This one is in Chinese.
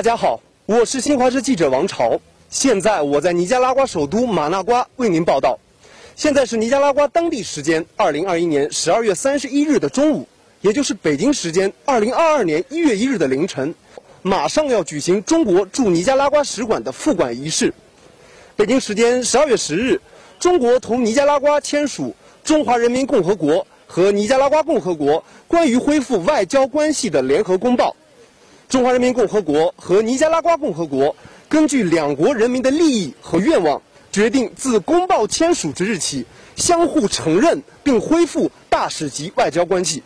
大家好，我是新华社记者王朝。现在我在尼加拉瓜首都马纳瓜为您报道。现在是尼加拉瓜当地时间二零二一年十二月三十一日的中午，也就是北京时间二零二二年一月一日的凌晨。马上要举行中国驻尼加拉瓜使馆的复馆仪式。北京时间十二月十日，中国同尼加拉瓜签署《中华人民共和国和尼加拉瓜共和国关于恢复外交关系的联合公报》。中华人民共和国和尼加拉瓜共和国根据两国人民的利益和愿望，决定自公报签署之日起，相互承认并恢复大使级外交关系。